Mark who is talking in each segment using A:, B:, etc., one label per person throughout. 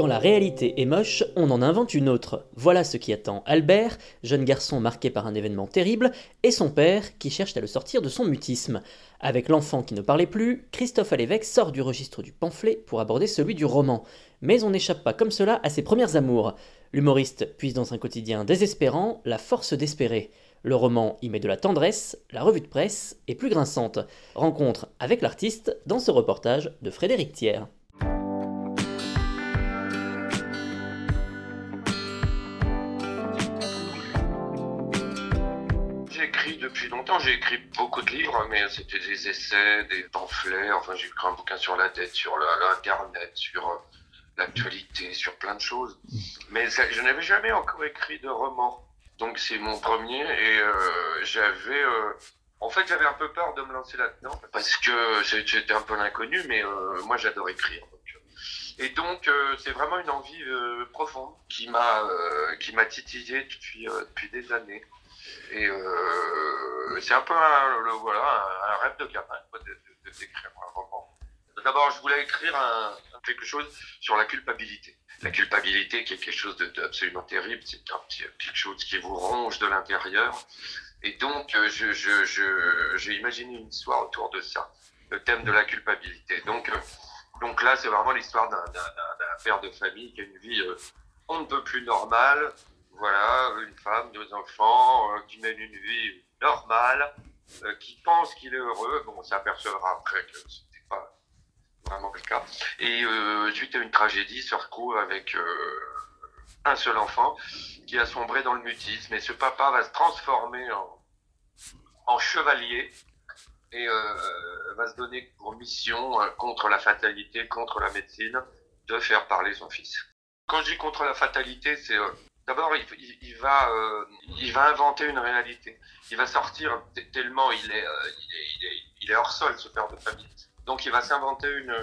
A: Quand la réalité est moche, on en invente une autre. Voilà ce qui attend Albert, jeune garçon marqué par un événement terrible, et son père qui cherche à le sortir de son mutisme. Avec l'enfant qui ne parlait plus, Christophe Alévèque sort du registre du pamphlet pour aborder celui du roman. Mais on n'échappe pas comme cela à ses premières amours. L'humoriste puise dans un quotidien désespérant la force d'espérer. Le roman y met de la tendresse, la revue de presse est plus grinçante. Rencontre avec l'artiste dans ce reportage de Frédéric Thiers.
B: Depuis longtemps, j'ai écrit beaucoup de livres, mais c'était des essais, des pamphlets, enfin j'ai écrit un bouquin sur la dette, sur l'internet, sur euh, l'actualité, sur plein de choses. Mais je n'avais jamais encore écrit de roman. Donc c'est mon premier et euh, j'avais... euh, en fait j'avais un peu peur de me lancer là-dedans parce que j'étais un peu l'inconnu, mais moi j'adore écrire. Et donc euh, c'est vraiment une envie euh, profonde qui m'a euh, qui m'a titillé depuis, euh, depuis des années. Et c'est un peu un, le- voilà, un, rêve de gamin de, d'écrire un roman. D'abord, je voulais écrire quelque chose sur la culpabilité. La culpabilité qui est quelque chose d'absolument terrible, c'est quelque chose qui vous ronge de l'intérieur. Et donc, euh, je, je, j'ai imaginé une histoire autour de ça, le thème de la culpabilité. Donc, donc là, c'est vraiment l'histoire d'un, père de famille qui a une vie euh, on ne peut plus normale. Voilà, une femme, deux enfants, euh, qui mène une vie normale, euh, qui pense qu'il est heureux. Bon, on s'apercevra après que c'était pas vraiment le cas. Et euh, suite à une tragédie, se retrouve avec euh, un seul enfant qui a sombré dans le mutisme. Et ce papa va se transformer en, en chevalier et euh, va se donner pour mission euh, contre la fatalité, contre la médecine, de faire parler son fils. Quand je dis contre la fatalité, c'est euh, d'abord il, il- il va euh, il va inventer une réalité. Il va sortir tellement il est, euh, il est il est il est hors sol ce père de famille. Donc il va s'inventer une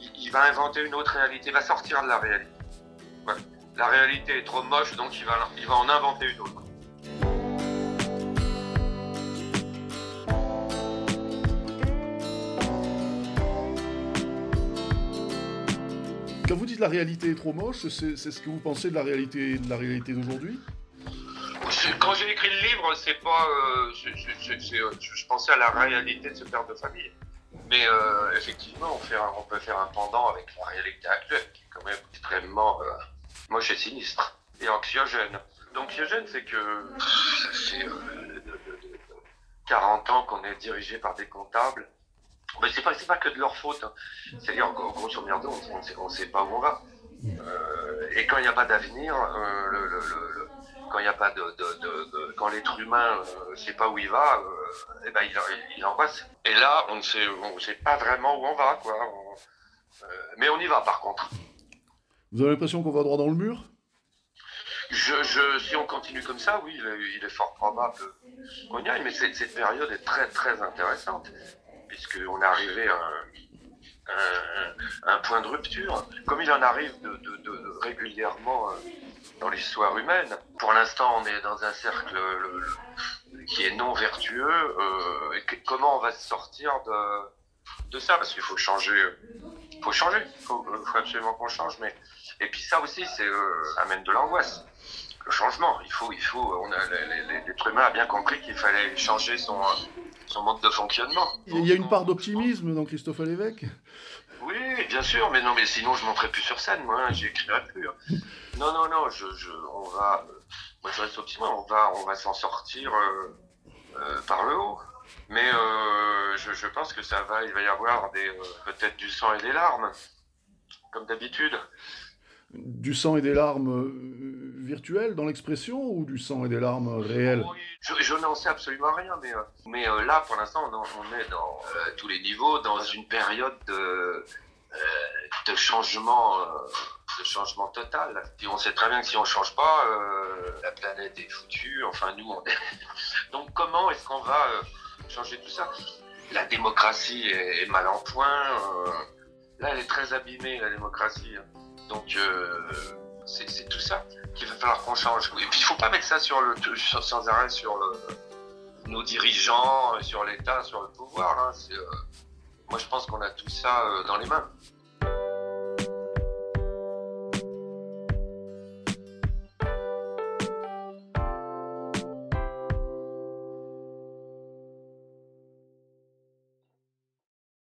B: il, va inventer une autre réalité. Il va sortir de la réalité. Voilà. La réalité est trop moche, donc il va il va en inventer une autre.
C: Vous dites la réalité est trop moche, c'est ce que vous pensez de la réalité, de la réalité d'aujourd'hui?
B: Quand j'ai écrit le livre, c'est pas, euh, euh, je pensais à la réalité de ce père de famille. Mais euh, effectivement, on, fait peut faire un pendant avec la réalité actuelle, qui est quand même extrêmement moche et sinistre, et anxiogène. L'anxiogène, c'est que de- de 40 ans qu'on est dirigé par des comptables. Mais c'est pas, c'est pas que de leur faute. hein. C'est-à-dire, gros- grosso merdo, on ne sait, pas où on va. Euh, et quand il n'y a pas d'avenir, euh, le- le- le- le- quand il a pas de, de- de- de- quand l'être humain ne sait pas où il va, euh, eh ben il, il angoisse. Et là, on ne sait, on sait pas vraiment où on va, quoi. On- euh, mais on y va, par contre.
C: Vous avez l'impression qu'on va droit dans le mur?
B: Je, je, si on continue comme ça, oui, il est, il est fort probable qu'on y aille. Mais cette, cette période est très, très intéressante, puisqu'on est arrivé à un, point de rupture, comme il en arrive régulièrement euh, dans l'histoire humaine. Pour l'instant, on est dans un cercle le- le- qui est non vertueux. euh, comment on va se sortir de, ça? Parce qu'il faut changer. Il faut changer. Faut, euh, faut absolument qu'on change. Mais et puis ça aussi, c'est euh, amène de l'angoisse. Le changement. Il faut, il faut. On a l'être humain a bien compris qu'il fallait changer son son mode de fonctionnement.
C: Il y a une part d'optimisme dans Christophe Lévesque
B: Oui, bien sûr, mais non, mais sinon je monterais plus sur scène, moi, hein, j'écrirais plus. hein. Non, non, non, je, je, on va, euh, moi je reste optimiste, on va, on va s'en sortir, euh, euh, par le haut. Mais euh, je, je pense que ça va, il va y avoir des peut-être du sang et des larmes, comme d'habitude.
C: Du sang et des larmes euh, virtuelles dans l'expression ou du sang et des larmes réelles?
B: Je, je n'en sais absolument rien, mais, euh, euh, là, pour l'instant, on, est dans tous les niveaux, dans une période de, changement, de changement total. Et on sait très bien que si on change pas, la planète est foutue. Enfin, nous, on est... Donc, comment est-ce qu'on va changer tout ça? La démocratie est, mal en point. là, elle est très abîmée, la démocratie. Donc, euh, c'est tout ça qu'il va falloir qu'on change. Et puis il faut pas mettre ça sur le, sur- sans arrêt sur le, nos dirigeants, sur l'État, sur le pouvoir. hein. Euh, moi je pense qu'on a tout ça euh, dans les mains.